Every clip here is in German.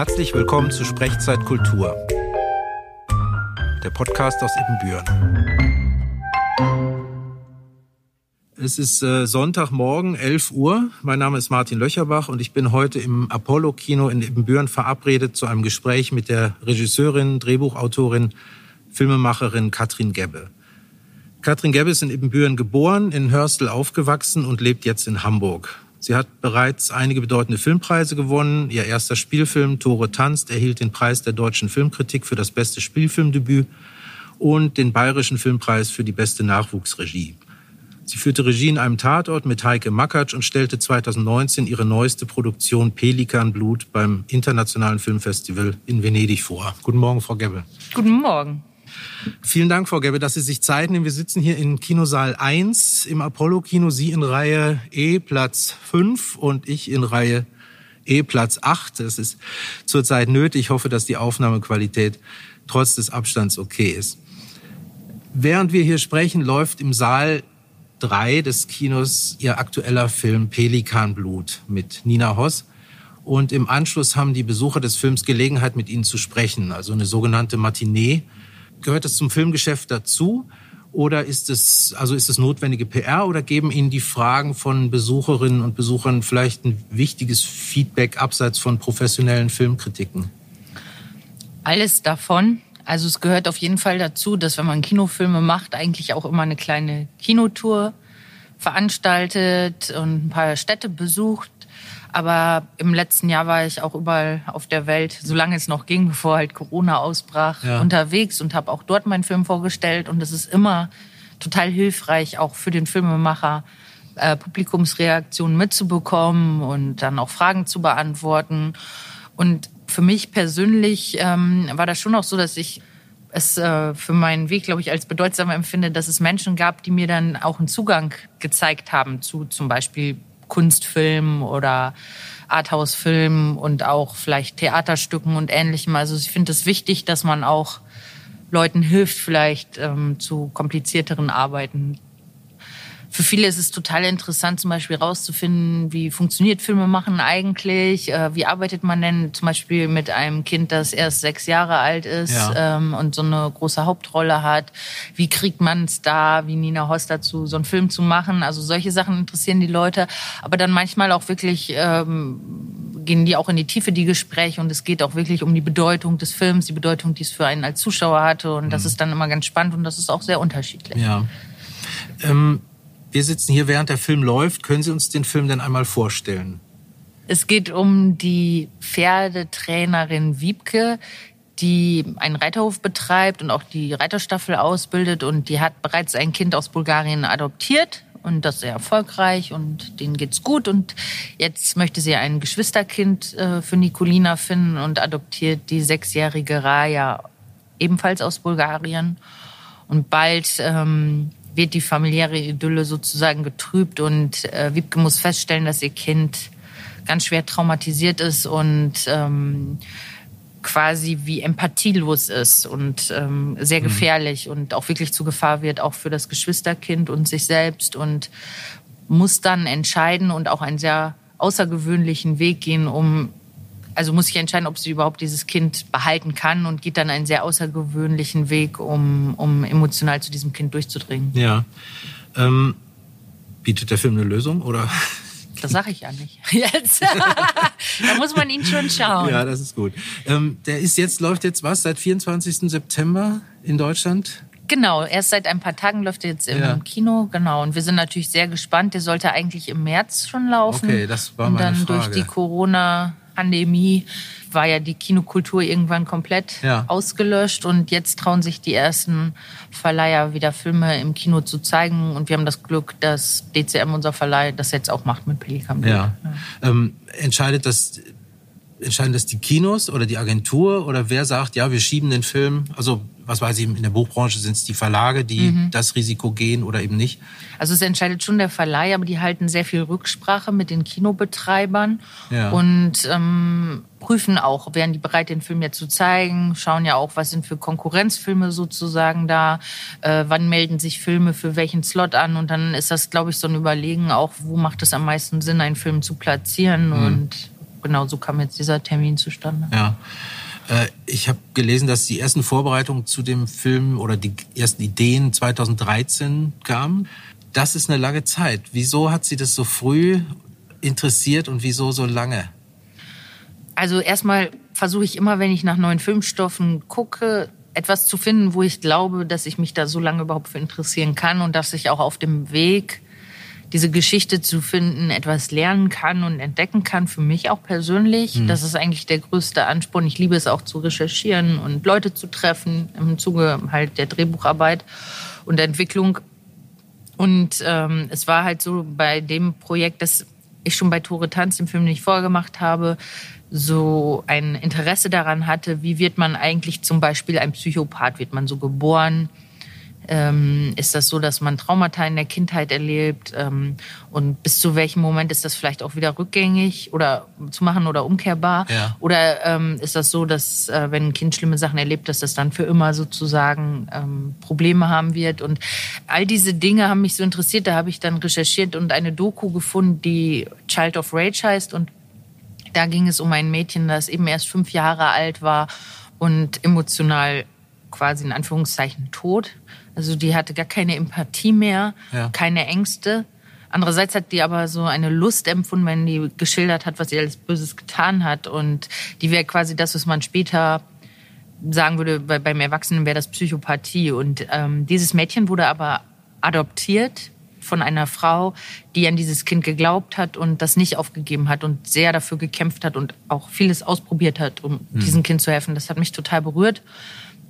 Herzlich willkommen zu Sprechzeit Kultur, der Podcast aus Ibbenbüren. Es ist äh, Sonntagmorgen, 11 Uhr. Mein Name ist Martin Löcherbach und ich bin heute im Apollo-Kino in Ibbenbüren verabredet zu einem Gespräch mit der Regisseurin, Drehbuchautorin, Filmemacherin Katrin Gebbe. Katrin Gebbe ist in Ibbenbüren geboren, in Hörstel aufgewachsen und lebt jetzt in Hamburg. Sie hat bereits einige bedeutende Filmpreise gewonnen. Ihr erster Spielfilm Tore tanzt erhielt den Preis der deutschen Filmkritik für das beste Spielfilmdebüt und den bayerischen Filmpreis für die beste Nachwuchsregie. Sie führte Regie in einem Tatort mit Heike Makatsch und stellte 2019 ihre neueste Produktion Pelikanblut beim Internationalen Filmfestival in Venedig vor. Guten Morgen, Frau Gebbe. Guten Morgen. Vielen Dank, Frau Gebbe, dass Sie sich Zeit nehmen. Wir sitzen hier in Kinosaal 1 im Apollo-Kino. Sie in Reihe E, Platz 5 und ich in Reihe E, Platz 8. Das ist zurzeit nötig. Ich hoffe, dass die Aufnahmequalität trotz des Abstands okay ist. Während wir hier sprechen, läuft im Saal 3 des Kinos ihr aktueller Film Pelikanblut mit Nina Hoss. Und im Anschluss haben die Besucher des Films Gelegenheit, mit ihnen zu sprechen, also eine sogenannte Matinee Gehört es zum Filmgeschäft dazu? Oder ist es, also ist es notwendige PR oder geben Ihnen die Fragen von Besucherinnen und Besuchern vielleicht ein wichtiges Feedback abseits von professionellen Filmkritiken? Alles davon. Also es gehört auf jeden Fall dazu, dass wenn man Kinofilme macht, eigentlich auch immer eine kleine Kinotour veranstaltet und ein paar Städte besucht. Aber im letzten Jahr war ich auch überall auf der Welt, solange es noch ging, bevor halt Corona ausbrach, ja. unterwegs und habe auch dort meinen Film vorgestellt. Und es ist immer total hilfreich, auch für den Filmemacher, äh, Publikumsreaktionen mitzubekommen und dann auch Fragen zu beantworten. Und für mich persönlich ähm, war das schon auch so, dass ich es äh, für meinen Weg, glaube ich, als bedeutsam empfinde, dass es Menschen gab, die mir dann auch einen Zugang gezeigt haben zu zum Beispiel Kunstfilmen oder Arthouse-Filmen und auch vielleicht Theaterstücken und ähnlichem. Also ich finde es wichtig, dass man auch Leuten hilft, vielleicht ähm, zu komplizierteren Arbeiten für viele ist es total interessant, zum Beispiel rauszufinden, wie funktioniert Filmemachen eigentlich, äh, wie arbeitet man denn zum Beispiel mit einem Kind, das erst sechs Jahre alt ist ja. ähm, und so eine große Hauptrolle hat. Wie kriegt man es da, wie Nina Host dazu, so einen Film zu machen? Also solche Sachen interessieren die Leute, aber dann manchmal auch wirklich ähm, gehen die auch in die Tiefe, die Gespräche und es geht auch wirklich um die Bedeutung des Films, die Bedeutung, die es für einen als Zuschauer hatte und mhm. das ist dann immer ganz spannend und das ist auch sehr unterschiedlich. Ja. Ähm wir sitzen hier, während der Film läuft. Können Sie uns den Film denn einmal vorstellen? Es geht um die Pferdetrainerin Wiebke, die einen Reiterhof betreibt und auch die Reiterstaffel ausbildet. Und die hat bereits ein Kind aus Bulgarien adoptiert und das sehr erfolgreich und denen geht's gut. Und jetzt möchte sie ein Geschwisterkind äh, für Nikolina finden und adoptiert die sechsjährige Raja ebenfalls aus Bulgarien. Und bald ähm, wird die familiäre Idylle sozusagen getrübt und äh, Wiebke muss feststellen, dass ihr Kind ganz schwer traumatisiert ist und ähm, quasi wie empathielos ist und ähm, sehr mhm. gefährlich mhm. und auch wirklich zu Gefahr wird, auch für das Geschwisterkind und sich selbst und muss dann entscheiden und auch einen sehr außergewöhnlichen Weg gehen, um also muss sich entscheiden, ob sie überhaupt dieses Kind behalten kann und geht dann einen sehr außergewöhnlichen Weg, um, um emotional zu diesem Kind durchzudringen. Ja. Ähm, bietet der Film eine Lösung oder? Das sage ich ja nicht. Jetzt. da muss man ihn schon schauen. Ja, das ist gut. Ähm, der ist jetzt, läuft jetzt was, seit 24. September in Deutschland? Genau, erst seit ein paar Tagen läuft er jetzt im ja. Kino, genau. Und wir sind natürlich sehr gespannt. Der sollte eigentlich im März schon laufen. Okay, das war meine Und dann Frage. durch die Corona Pandemie war ja die Kinokultur irgendwann komplett ja. ausgelöscht und jetzt trauen sich die ersten Verleiher wieder Filme im Kino zu zeigen und wir haben das Glück, dass DCM unser Verleih das jetzt auch macht mit Pelikan. Ja. ja. Ähm, entscheidet das entscheiden das die Kinos oder die Agentur oder wer sagt, ja, wir schieben den Film? Also was weiß ich, in der Buchbranche sind es die Verlage, die mhm. das Risiko gehen oder eben nicht? Also es entscheidet schon der Verleih, aber die halten sehr viel Rücksprache mit den Kinobetreibern ja. und ähm, prüfen auch, wären die bereit, den Film jetzt zu zeigen, schauen ja auch, was sind für Konkurrenzfilme sozusagen da, äh, wann melden sich Filme für welchen Slot an und dann ist das, glaube ich, so ein Überlegen auch, wo macht es am meisten Sinn, einen Film zu platzieren mhm. und genau so kam jetzt dieser Termin zustande. Ja. Äh, ich habe gelesen, dass die ersten Vorbereitungen zu dem Film oder die ersten Ideen 2013 kamen. Das ist eine lange Zeit. Wieso hat Sie das so früh interessiert und wieso so lange? Also erstmal versuche ich immer, wenn ich nach neuen Filmstoffen gucke, etwas zu finden, wo ich glaube, dass ich mich da so lange überhaupt für interessieren kann und dass ich auch auf dem Weg diese Geschichte zu finden, etwas lernen kann und entdecken kann, für mich auch persönlich. Mhm. Das ist eigentlich der größte Ansporn. Ich liebe es auch zu recherchieren und Leute zu treffen im Zuge halt der Drehbucharbeit und der Entwicklung. Und ähm, es war halt so bei dem Projekt, das ich schon bei Tore Tanz, dem Film, den ich vorher gemacht habe, so ein Interesse daran hatte, wie wird man eigentlich zum Beispiel ein Psychopath? Wird man so geboren? Ähm, ist das so, dass man Traumata in der Kindheit erlebt? Ähm, und bis zu welchem Moment ist das vielleicht auch wieder rückgängig oder zu machen oder umkehrbar? Ja. Oder ähm, ist das so, dass äh, wenn ein Kind schlimme Sachen erlebt, dass das dann für immer sozusagen ähm, Probleme haben wird? Und all diese Dinge haben mich so interessiert. Da habe ich dann recherchiert und eine Doku gefunden, die Child of Rage heißt. Und da ging es um ein Mädchen, das eben erst fünf Jahre alt war und emotional quasi in Anführungszeichen tot also die hatte gar keine Empathie mehr, ja. keine Ängste. Andererseits hat die aber so eine Lust empfunden, wenn die geschildert hat, was sie alles Böses getan hat. Und die wäre quasi das, was man später sagen würde, bei, beim Erwachsenen wäre das Psychopathie. Und ähm, dieses Mädchen wurde aber adoptiert von einer Frau, die an dieses Kind geglaubt hat und das nicht aufgegeben hat und sehr dafür gekämpft hat und auch vieles ausprobiert hat, um mhm. diesem Kind zu helfen. Das hat mich total berührt.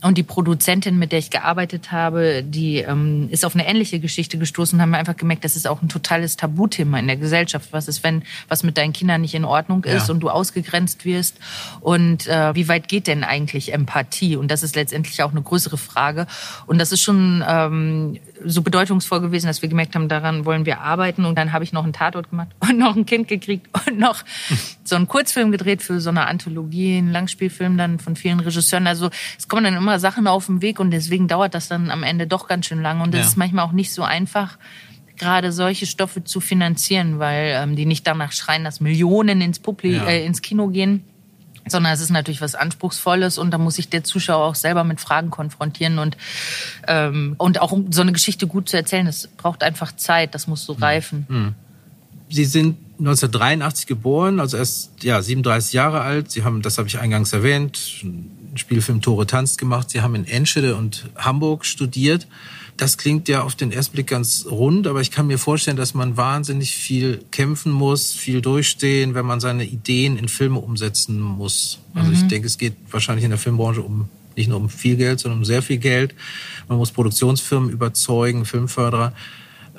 Und die Produzentin, mit der ich gearbeitet habe, die ähm, ist auf eine ähnliche Geschichte gestoßen und haben einfach gemerkt, das ist auch ein totales Tabuthema in der Gesellschaft. Was ist, wenn was mit deinen Kindern nicht in Ordnung ist ja. und du ausgegrenzt wirst? Und äh, wie weit geht denn eigentlich Empathie? Und das ist letztendlich auch eine größere Frage. Und das ist schon ähm, so bedeutungsvoll gewesen, dass wir gemerkt haben, daran wollen wir arbeiten. Und dann habe ich noch einen Tatort gemacht und noch ein Kind gekriegt und noch so einen Kurzfilm gedreht für so eine Anthologie, einen Langspielfilm dann von vielen Regisseuren. Also es kommen dann immer immer Sachen auf dem Weg und deswegen dauert das dann am Ende doch ganz schön lange. Und es ja. ist manchmal auch nicht so einfach, gerade solche Stoffe zu finanzieren, weil ähm, die nicht danach schreien, dass Millionen ins, Publi ja. äh, ins Kino gehen sondern es ist natürlich was Anspruchsvolles und da muss sich der Zuschauer auch selber mit Fragen konfrontieren und ähm, und auch um so eine Geschichte gut zu erzählen, das braucht einfach Zeit, das muss so mhm. reifen. Mhm. Sie sind 1983 geboren, also erst ja 37 Jahre alt. Sie haben, das habe ich eingangs erwähnt, Spielfilm Tore tanzt gemacht. Sie haben in Enschede und Hamburg studiert. Das klingt ja auf den ersten Blick ganz rund, aber ich kann mir vorstellen, dass man wahnsinnig viel kämpfen muss, viel durchstehen, wenn man seine Ideen in Filme umsetzen muss. Also mhm. ich denke, es geht wahrscheinlich in der Filmbranche um nicht nur um viel Geld, sondern um sehr viel Geld. Man muss Produktionsfirmen überzeugen, Filmförderer.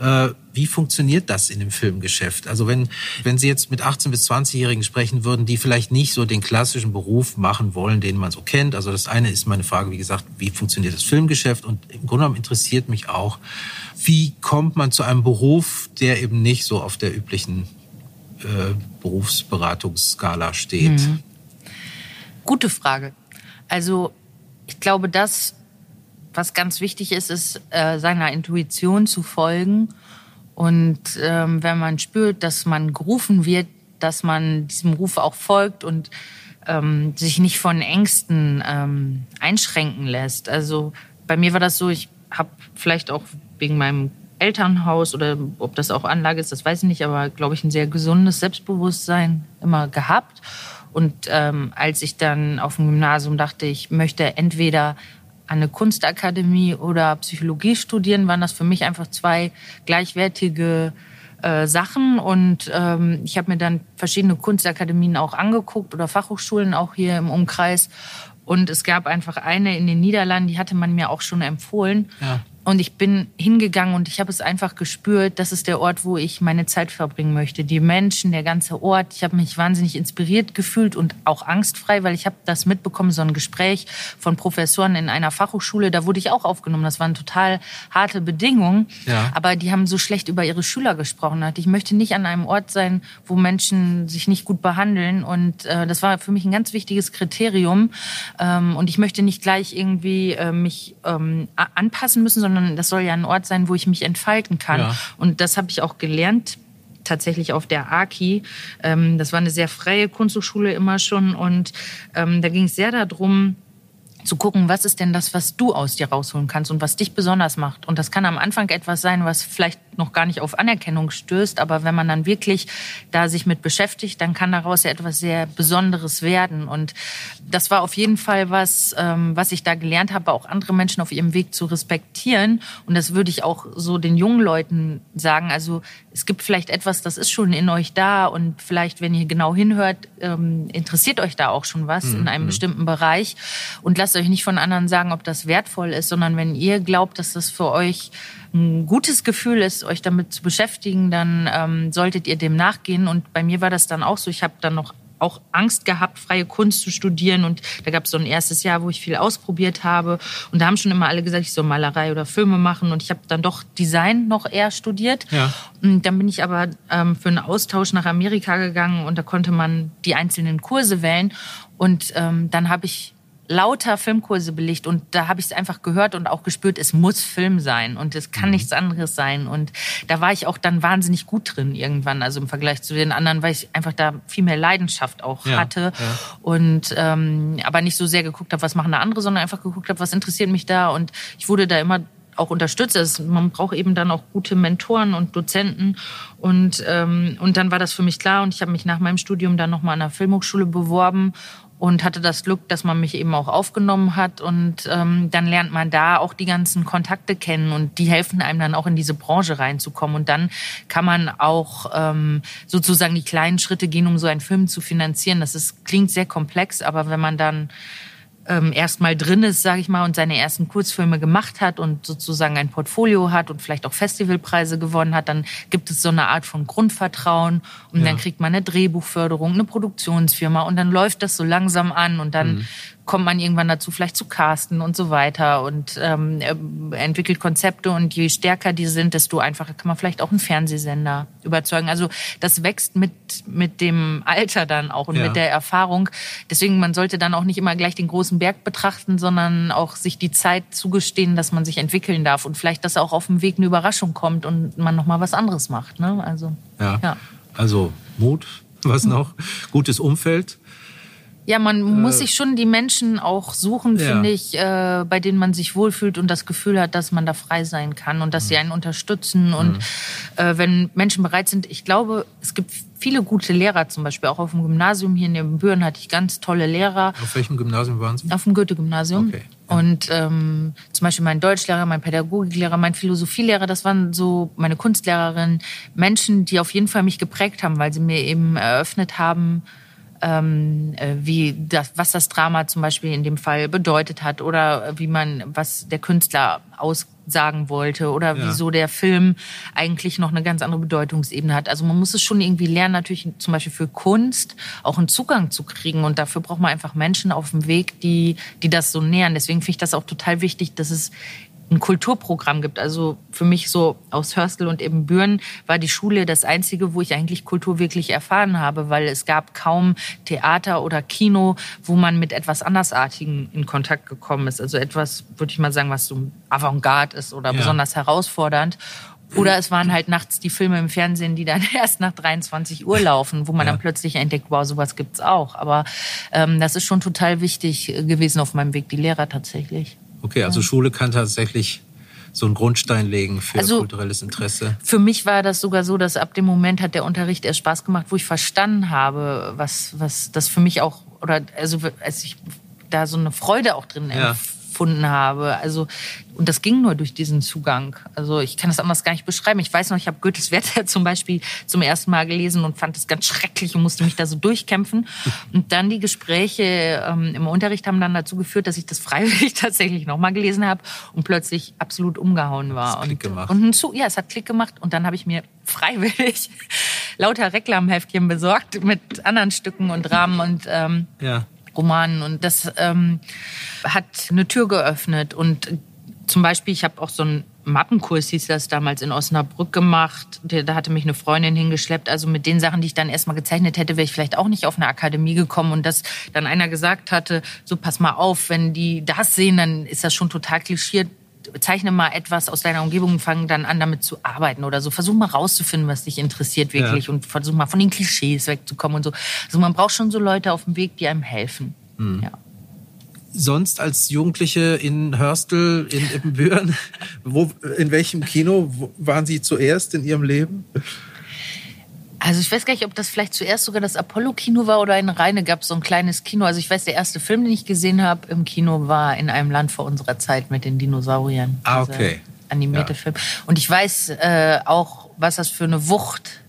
Äh, wie funktioniert das in dem Filmgeschäft? Also wenn, wenn Sie jetzt mit 18- bis 20-Jährigen sprechen würden, die vielleicht nicht so den klassischen Beruf machen wollen, den man so kennt. Also das eine ist meine Frage, wie gesagt, wie funktioniert das Filmgeschäft? Und im Grunde genommen interessiert mich auch, wie kommt man zu einem Beruf, der eben nicht so auf der üblichen äh, Berufsberatungsskala steht? Mhm. Gute Frage. Also ich glaube, das was ganz wichtig ist, ist äh, seiner Intuition zu folgen. Und ähm, wenn man spürt, dass man gerufen wird, dass man diesem Ruf auch folgt und ähm, sich nicht von Ängsten ähm, einschränken lässt. Also bei mir war das so, ich habe vielleicht auch wegen meinem Elternhaus oder ob das auch Anlage ist, das weiß ich nicht, aber glaube ich ein sehr gesundes Selbstbewusstsein immer gehabt. Und ähm, als ich dann auf dem Gymnasium dachte, ich möchte entweder eine Kunstakademie oder Psychologie studieren, waren das für mich einfach zwei gleichwertige äh, Sachen. Und ähm, ich habe mir dann verschiedene Kunstakademien auch angeguckt oder Fachhochschulen auch hier im Umkreis. Und es gab einfach eine in den Niederlanden, die hatte man mir auch schon empfohlen. Ja. Und ich bin hingegangen und ich habe es einfach gespürt, das ist der Ort, wo ich meine Zeit verbringen möchte. Die Menschen, der ganze Ort. Ich habe mich wahnsinnig inspiriert gefühlt und auch angstfrei, weil ich habe das mitbekommen, so ein Gespräch von Professoren in einer Fachhochschule. Da wurde ich auch aufgenommen. Das waren total harte Bedingungen. Ja. Aber die haben so schlecht über ihre Schüler gesprochen. Ich möchte nicht an einem Ort sein, wo Menschen sich nicht gut behandeln. Und äh, das war für mich ein ganz wichtiges Kriterium. Ähm, und ich möchte nicht gleich irgendwie äh, mich ähm, anpassen müssen, sondern das soll ja ein Ort sein, wo ich mich entfalten kann. Ja. Und das habe ich auch gelernt tatsächlich auf der AKI. Ähm, das war eine sehr freie Kunsthochschule immer schon und ähm, da ging es sehr darum, zu gucken, was ist denn das, was du aus dir rausholen kannst und was dich besonders macht. Und das kann am Anfang etwas sein, was vielleicht noch gar nicht auf Anerkennung stößt, aber wenn man dann wirklich da sich mit beschäftigt, dann kann daraus ja etwas sehr Besonderes werden. Und das war auf jeden Fall was, ähm, was ich da gelernt habe, auch andere Menschen auf ihrem Weg zu respektieren. Und das würde ich auch so den jungen Leuten sagen. Also es gibt vielleicht etwas, das ist schon in euch da und vielleicht, wenn ihr genau hinhört, ähm, interessiert euch da auch schon was mhm. in einem mhm. bestimmten Bereich. Und lasst euch nicht von anderen sagen, ob das wertvoll ist, sondern wenn ihr glaubt, dass das für euch ein gutes Gefühl ist, euch damit zu beschäftigen, dann ähm, solltet ihr dem nachgehen. Und bei mir war das dann auch so. Ich habe dann noch auch Angst gehabt, freie Kunst zu studieren. Und da gab es so ein erstes Jahr, wo ich viel ausprobiert habe. Und da haben schon immer alle gesagt, ich soll Malerei oder Filme machen. Und ich habe dann doch Design noch eher studiert. Ja. Und dann bin ich aber ähm, für einen Austausch nach Amerika gegangen und da konnte man die einzelnen Kurse wählen. Und ähm, dann habe ich lauter Filmkurse belegt und da habe ich es einfach gehört und auch gespürt, es muss Film sein und es kann mhm. nichts anderes sein. Und da war ich auch dann wahnsinnig gut drin irgendwann, also im Vergleich zu den anderen, weil ich einfach da viel mehr Leidenschaft auch ja, hatte ja. und ähm, aber nicht so sehr geguckt habe, was machen da andere, sondern einfach geguckt habe, was interessiert mich da und ich wurde da immer auch unterstützt. Also man braucht eben dann auch gute Mentoren und Dozenten. Und, ähm, und dann war das für mich klar. Und ich habe mich nach meinem Studium dann nochmal an der Filmhochschule beworben und hatte das Glück, dass man mich eben auch aufgenommen hat und ähm, dann lernt man da auch die ganzen Kontakte kennen und die helfen einem dann auch in diese Branche reinzukommen und dann kann man auch ähm, sozusagen die kleinen Schritte gehen, um so einen Film zu finanzieren. Das ist, klingt sehr komplex, aber wenn man dann ähm, erstmal drin ist, sage ich mal, und seine ersten Kurzfilme gemacht hat und sozusagen ein Portfolio hat und vielleicht auch Festivalpreise gewonnen hat, dann gibt es so eine Art von Grundvertrauen und ja. dann kriegt man eine Drehbuchförderung, eine Produktionsfirma und dann läuft das so langsam an und dann mhm kommt man irgendwann dazu, vielleicht zu casten und so weiter und ähm, entwickelt Konzepte und je stärker die sind, desto einfacher kann man vielleicht auch einen Fernsehsender überzeugen. Also das wächst mit, mit dem Alter dann auch und ja. mit der Erfahrung. Deswegen, man sollte dann auch nicht immer gleich den großen Berg betrachten, sondern auch sich die Zeit zugestehen, dass man sich entwickeln darf und vielleicht, dass auch auf dem Weg eine Überraschung kommt und man nochmal was anderes macht. Ne? Also, ja. ja. Also Mut, was noch? Gutes Umfeld. Ja, man äh, muss sich schon die Menschen auch suchen, ja. finde ich, äh, bei denen man sich wohlfühlt und das Gefühl hat, dass man da frei sein kann und dass mhm. sie einen unterstützen. Mhm. Und äh, wenn Menschen bereit sind, ich glaube, es gibt viele gute Lehrer zum Beispiel. Auch auf dem Gymnasium hier in den Büren hatte ich ganz tolle Lehrer. Auf welchem Gymnasium waren Sie? Auf dem Goethe-Gymnasium. Okay. Ja. Und ähm, zum Beispiel mein Deutschlehrer, mein Pädagogiklehrer, mein Philosophielehrer, das waren so meine Kunstlehrerin, Menschen, die auf jeden Fall mich geprägt haben, weil sie mir eben eröffnet haben, ähm, äh, wie das, was das Drama zum Beispiel in dem Fall bedeutet hat oder wie man, was der Künstler aussagen wollte oder ja. wieso der Film eigentlich noch eine ganz andere Bedeutungsebene hat. Also man muss es schon irgendwie lernen, natürlich zum Beispiel für Kunst auch einen Zugang zu kriegen und dafür braucht man einfach Menschen auf dem Weg, die, die das so nähern. Deswegen finde ich das auch total wichtig, dass es ein Kulturprogramm gibt. Also für mich so aus Hörstel und eben Büren war die Schule das Einzige, wo ich eigentlich Kultur wirklich erfahren habe, weil es gab kaum Theater oder Kino, wo man mit etwas Andersartigen in Kontakt gekommen ist. Also etwas, würde ich mal sagen, was so Avantgarde ist oder ja. besonders herausfordernd. Oder es waren halt nachts die Filme im Fernsehen, die dann erst nach 23 Uhr laufen, wo man ja. dann plötzlich entdeckt, wow, sowas gibt's auch. Aber ähm, das ist schon total wichtig gewesen auf meinem Weg, die Lehrer tatsächlich. Okay, also ja. Schule kann tatsächlich so einen Grundstein legen für also, kulturelles Interesse. Für mich war das sogar so, dass ab dem Moment hat der Unterricht erst Spaß gemacht, wo ich verstanden habe, was, was das für mich auch, oder also als ich da so eine Freude auch drin ja gefunden habe. Also und das ging nur durch diesen Zugang. Also ich kann das anders gar nicht beschreiben. Ich weiß noch, ich habe Goethes Werther zum Beispiel zum ersten Mal gelesen und fand es ganz schrecklich und musste mich da so durchkämpfen. Und dann die Gespräche ähm, im Unterricht haben dann dazu geführt, dass ich das freiwillig tatsächlich nochmal gelesen habe und plötzlich absolut umgehauen war. Das Klick gemacht. Und, und zu, ja, es hat Klick gemacht und dann habe ich mir freiwillig lauter Reklamheftchen besorgt mit anderen Stücken und Dramen und ähm, ja. Romanen und das ähm, hat eine Tür geöffnet und zum Beispiel, ich habe auch so einen Mappenkurs, hieß das damals in Osnabrück gemacht. Da hatte mich eine Freundin hingeschleppt. Also mit den Sachen, die ich dann erstmal gezeichnet hätte, wäre ich vielleicht auch nicht auf eine Akademie gekommen. Und dass dann einer gesagt hatte, so pass mal auf, wenn die das sehen, dann ist das schon total klischiert zeichne mal etwas aus deiner Umgebung und fang dann an, damit zu arbeiten oder so. Versuch mal rauszufinden, was dich interessiert wirklich ja. und versuch mal von den Klischees wegzukommen und so. Also man braucht schon so Leute auf dem Weg, die einem helfen. Mhm. Ja sonst als Jugendliche in Hörstel, in Ippenbüren? Wo, in welchem Kino waren Sie zuerst in Ihrem Leben? Also ich weiß gar nicht, ob das vielleicht zuerst sogar das Apollo-Kino war oder in Rheine gab es so ein kleines Kino. Also ich weiß, der erste Film, den ich gesehen habe im Kino, war in einem Land vor unserer Zeit mit den Dinosauriern. Ah, okay. Animierte ja. Film. Und ich weiß äh, auch, was das für eine Wucht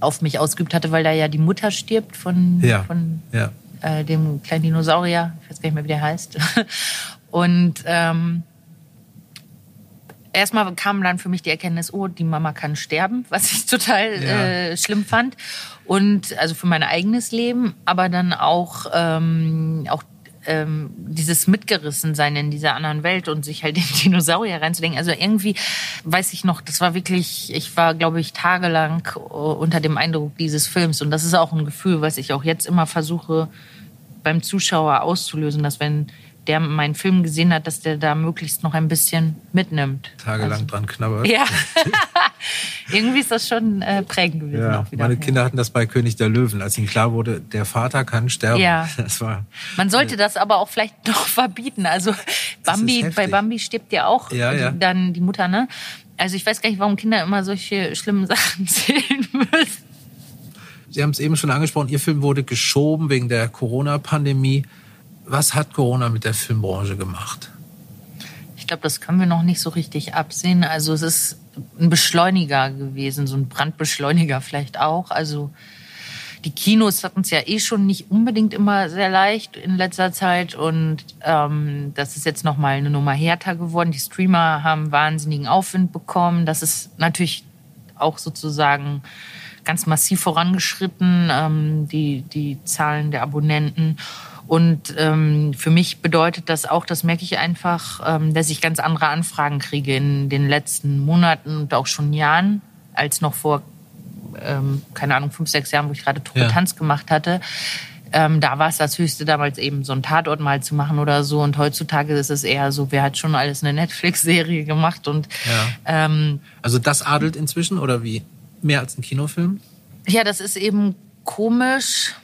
auf mich ausgeübt hatte, weil da ja die Mutter stirbt von, ja. von ja äh, dem kleinen Dinosaurier, ich weiß gar nicht mehr, wie der heißt. Und ähm, erstmal kam dann für mich die Erkenntnis, oh, die Mama kann sterben, was ich total ja. äh, schlimm fand. Und also für mein eigenes Leben, aber dann auch, ähm, auch ähm, dieses Mitgerissensein in dieser anderen Welt und sich halt in Dinosaurier reinzudenken. Also irgendwie weiß ich noch, das war wirklich, ich war, glaube ich, tagelang äh, unter dem Eindruck dieses Films. Und das ist auch ein Gefühl, was ich auch jetzt immer versuche beim Zuschauer auszulösen, dass wenn der meinen Film gesehen hat, dass der da möglichst noch ein bisschen mitnimmt. Tagelang also, dran knabbert. Ja. Irgendwie ist das schon äh, prägend gewesen. Ja. Meine Kinder hatten das bei König der Löwen, als ihnen klar wurde, der Vater kann sterben. Ja. Das war, Man sollte äh, das aber auch vielleicht noch verbieten. Also Bambi, bei Bambi stirbt ja auch ja, ja. dann die Mutter, ne? Also ich weiß gar nicht, warum Kinder immer solche schlimmen Sachen sehen müssen. Sie haben es eben schon angesprochen, Ihr Film wurde geschoben wegen der Corona-Pandemie. Was hat Corona mit der Filmbranche gemacht? Ich glaube, das können wir noch nicht so richtig absehen. Also es ist ein Beschleuniger gewesen, so ein Brandbeschleuniger vielleicht auch. Also die Kinos hatten es ja eh schon nicht unbedingt immer sehr leicht in letzter Zeit und ähm, das ist jetzt noch mal eine Nummer härter geworden. Die Streamer haben wahnsinnigen Aufwind bekommen. Das ist natürlich auch sozusagen ganz massiv vorangeschritten, ähm, die, die Zahlen der Abonnenten. Und ähm, für mich bedeutet das auch, das merke ich einfach, ähm, dass ich ganz andere Anfragen kriege in den letzten Monaten und auch schon Jahren, als noch vor, ähm, keine Ahnung, fünf, sechs Jahren, wo ich gerade Truppe ja. Tanz gemacht hatte. Ähm, da war es das Höchste damals eben so ein Tatort mal zu machen oder so. Und heutzutage ist es eher so, wer hat schon alles eine Netflix-Serie gemacht und ja. ähm, also das adelt inzwischen oder wie? Mehr als ein Kinofilm? Ja, das ist eben komisch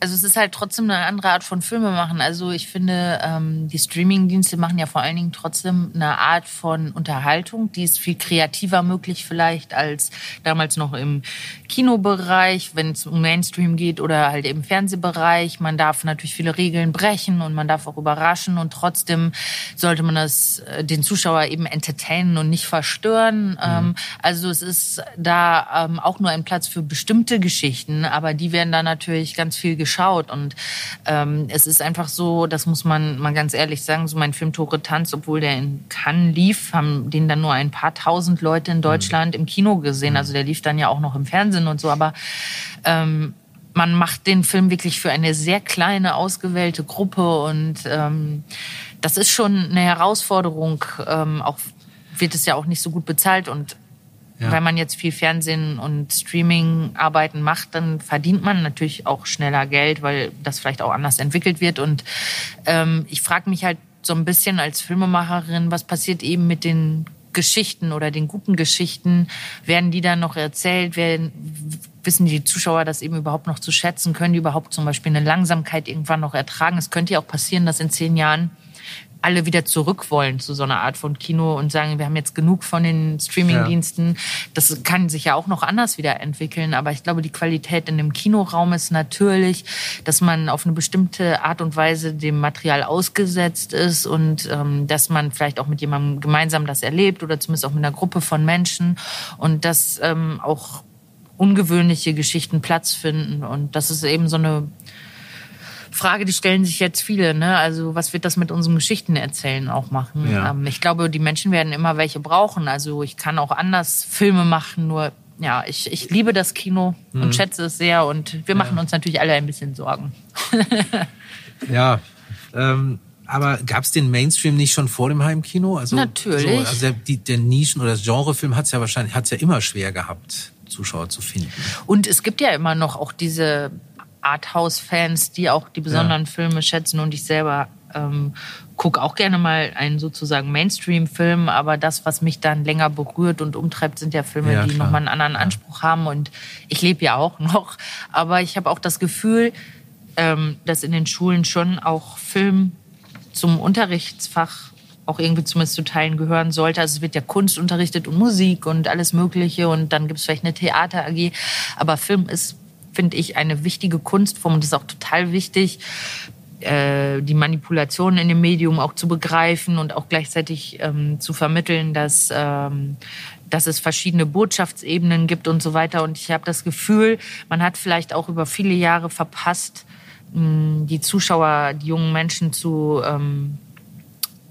also es ist halt trotzdem eine andere Art von Filme machen. Also ich finde, ähm, die Streaming-Dienste machen ja vor allen Dingen trotzdem eine Art von Unterhaltung, die ist viel kreativer möglich vielleicht als damals noch im Kinobereich, wenn es um Mainstream geht oder halt im Fernsehbereich. Man darf natürlich viele Regeln brechen und man darf auch überraschen und trotzdem sollte man das äh, den Zuschauer eben entertainen und nicht verstören. Mhm. Ähm, also es ist da ähm, auch nur ein Platz für bestimmte Geschichten, aber die werden da natürlich ganz viel geschaut. Und ähm, es ist einfach so, das muss man mal ganz ehrlich sagen, so mein Film Tore Tanz, obwohl der in Cannes lief, haben den dann nur ein paar tausend Leute in Deutschland mhm. im Kino gesehen. Also der lief dann ja auch noch im Fernsehen und so. Aber ähm, man macht den Film wirklich für eine sehr kleine, ausgewählte Gruppe und ähm, das ist schon eine Herausforderung. Ähm, auch wird es ja auch nicht so gut bezahlt und ja. Wenn man jetzt viel Fernsehen und Streaming-Arbeiten macht, dann verdient man natürlich auch schneller Geld, weil das vielleicht auch anders entwickelt wird. Und ähm, ich frage mich halt so ein bisschen als Filmemacherin, was passiert eben mit den Geschichten oder den guten Geschichten? Werden die dann noch erzählt? Werden, wissen die Zuschauer das eben überhaupt noch zu schätzen? Können die überhaupt zum Beispiel eine Langsamkeit irgendwann noch ertragen? Es könnte ja auch passieren, dass in zehn Jahren alle wieder zurück wollen zu so einer Art von Kino und sagen, wir haben jetzt genug von den Streamingdiensten. Ja. Das kann sich ja auch noch anders wieder entwickeln. Aber ich glaube, die Qualität in dem Kinoraum ist natürlich, dass man auf eine bestimmte Art und Weise dem Material ausgesetzt ist und ähm, dass man vielleicht auch mit jemandem gemeinsam das erlebt oder zumindest auch mit einer Gruppe von Menschen und dass ähm, auch ungewöhnliche Geschichten Platz finden. Und das ist eben so eine Frage, die stellen sich jetzt viele. Ne? Also was wird das mit unseren Geschichten erzählen auch machen? Ja. Ähm, ich glaube, die Menschen werden immer welche brauchen. Also ich kann auch anders Filme machen, nur ja, ich, ich liebe das Kino mhm. und schätze es sehr und wir machen ja. uns natürlich alle ein bisschen Sorgen. ja, ähm, aber gab es den Mainstream nicht schon vor dem Heimkino? Also, Natürlich. So, also der, die, der Nischen- oder Genrefilm hat es ja wahrscheinlich hat's ja immer schwer gehabt, Zuschauer zu finden. Und es gibt ja immer noch auch diese Arthouse-Fans, die auch die besonderen ja. Filme schätzen und ich selber ähm, gucke auch gerne mal einen sozusagen Mainstream-Film, aber das, was mich dann länger berührt und umtreibt, sind ja Filme, ja, die nochmal einen anderen ja. Anspruch haben. Und ich lebe ja auch noch, aber ich habe auch das Gefühl, ähm, dass in den Schulen schon auch Film zum Unterrichtsfach auch irgendwie zumindest zu Teilen gehören sollte. Also es wird ja Kunst unterrichtet und Musik und alles Mögliche und dann gibt es vielleicht eine Theater AG. Aber Film ist, finde ich, eine wichtige Kunstform und ist auch total wichtig, äh, die Manipulation in dem Medium auch zu begreifen und auch gleichzeitig ähm, zu vermitteln, dass ähm, dass es verschiedene Botschaftsebenen gibt und so weiter. Und ich habe das Gefühl, man hat vielleicht auch über viele Jahre verpasst, die Zuschauer, die jungen Menschen zu ähm,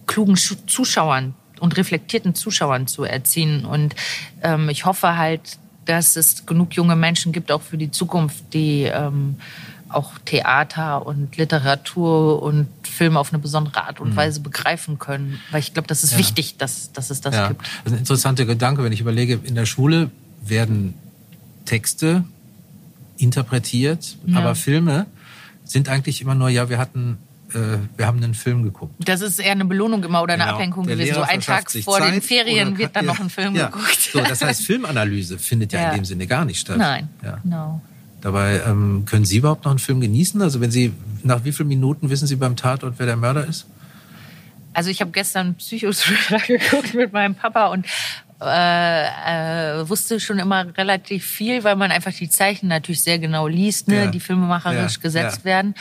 klugen Zuschauern und reflektierten Zuschauern zu erziehen. Und ähm, ich hoffe halt, dass es genug junge Menschen gibt, auch für die Zukunft, die ähm, auch Theater und Literatur und Film auf eine besondere Art und mhm. Weise begreifen können. Weil ich glaube, das ist ja. wichtig, dass, dass es das ja. gibt. Das ist ein interessanter Gedanke, wenn ich überlege, in der Schule werden Texte interpretiert, ja. aber Filme sind eigentlich immer nur, ja, wir hatten äh, wir haben einen Film geguckt. Das ist eher eine Belohnung immer oder eine genau. Ablenkung der gewesen. so ein Tag vor Zeit den Ferien wird dann ja, noch ein Film ja. geguckt. So, das heißt, Filmanalyse findet ja, ja, in dem Sinne gar nicht statt. Nein, ja. genau. Dabei ähm, können Sie überhaupt noch einen Film genießen? Also wenn Sie nach wie vielen Minuten wissen Sie beim Tatort, wer der Mörder ist? Also ich habe gestern Psychothriller geguckt mit meinem Papa und äh, äh, wusste schon immer relativ viel, weil man einfach die Zeichen natürlich sehr genau liest, ne, ja. die filmemacherisch ja. gesetzt ja. werden.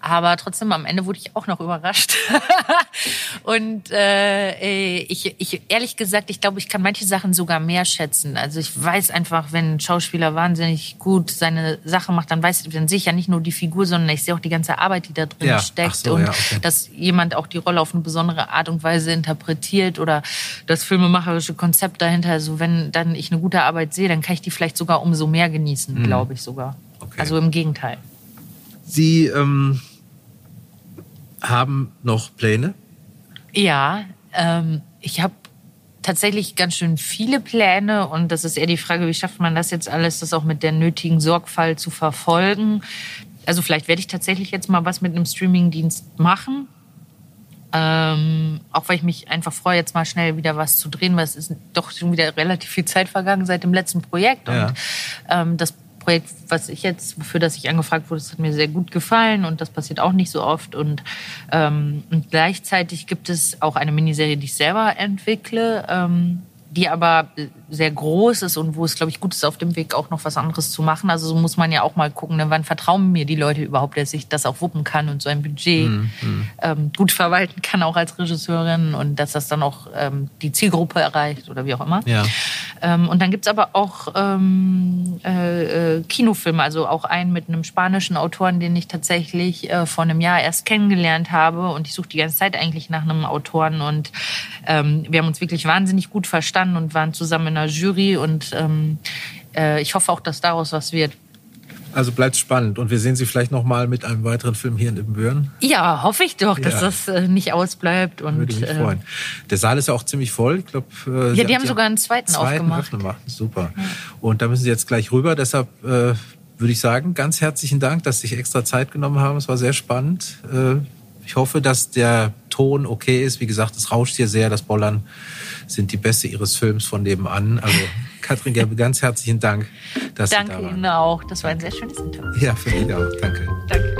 Aber trotzdem am Ende wurde ich auch noch überrascht. und äh, ich, ich ehrlich gesagt, ich glaube, ich kann manche Sachen sogar mehr schätzen. Also ich weiß einfach, wenn ein Schauspieler wahnsinnig gut seine Sache macht, dann weiß dann sehe ich ja nicht nur die Figur, sondern ich sehe auch die ganze Arbeit, die da drin steckt so, und okay. dass jemand auch die Rolle auf eine besondere Art und Weise interpretiert oder das filmemacherische Konzept dahinter. Also wenn dann ich eine gute Arbeit sehe, dann kann ich die vielleicht sogar umso mehr genießen, mhm. glaube ich sogar. Okay. Also im Gegenteil. Sie ähm, haben noch Pläne? Ja, ähm, ich habe tatsächlich ganz schön viele Pläne und das ist eher die Frage, wie schafft man das jetzt alles, das auch mit der nötigen Sorgfalt zu verfolgen. Also vielleicht werde ich tatsächlich jetzt mal was mit einem Streamingdienst machen. Ähm, auch weil ich mich einfach freue, jetzt mal schnell wieder was zu drehen, weil es ist doch schon wieder relativ viel Zeit vergangen seit dem letzten Projekt. Ja. Und ähm, das Projekt, was ich jetzt, für das ich angefragt wurde, das hat mir sehr gut gefallen und das passiert auch nicht so oft. Und, ähm, und gleichzeitig gibt es auch eine Miniserie, die ich selber entwickle. Ähm, die aber sehr groß ist und wo es, glaube ich, gut ist, auf dem Weg auch noch was anderes zu machen. Also so muss man ja auch mal gucken, ne, wann vertrauen mir die Leute überhaupt, dass ich das auch wuppen kann und so ein Budget mhm. ähm, gut verwalten kann, auch als Regisseurin und dass das dann auch ähm, die Zielgruppe erreicht oder wie auch immer. Ja. Ähm, und dann gibt's aber auch ähm, äh, äh, Kinofilme, also auch einen mit einem spanischen Autoren, den ich tatsächlich äh, vor einem Jahr erst kennengelernt habe und ich suche die ganze Zeit eigentlich nach einem Autoren und ähm, wir haben uns wirklich wahnsinnig gut verstanden standen und waren zusammen in einer Jury und ähm, äh, ich hoffe auch, dass daraus was wird. Also bleibt spannend und wir sehen Sie vielleicht noch mal mit einem weiteren Film hier in Ibbenbüren. Ja, hoffe ich doch, dass ja. das äh, nicht ausbleibt. Und, Würde mich äh, freuen. Der Saal ist ja auch ziemlich voll. Ich glaube, äh, ja, die haben sogar einen zweiten, zweiten aufgemacht. Gemacht. Super. Ja. Und da müssen Sie jetzt gleich rüber. Deshalb würde ich sagen, ganz herzlichen Dank, dass Sie sich extra Zeit genommen haben. Es war sehr spannend. Ich hoffe, dass der Ton okay ist. Wie gesagt, es rauscht hier sehr. Das Bollern sind die Beste Ihres Films von nebenan. Also Katrin Gerbe, ganz herzlichen Dank, dass Danke Sie da waren. Ihnen auch. Das war ein sehr schönes Interview. Ja, für mich auch. Danke. Danke.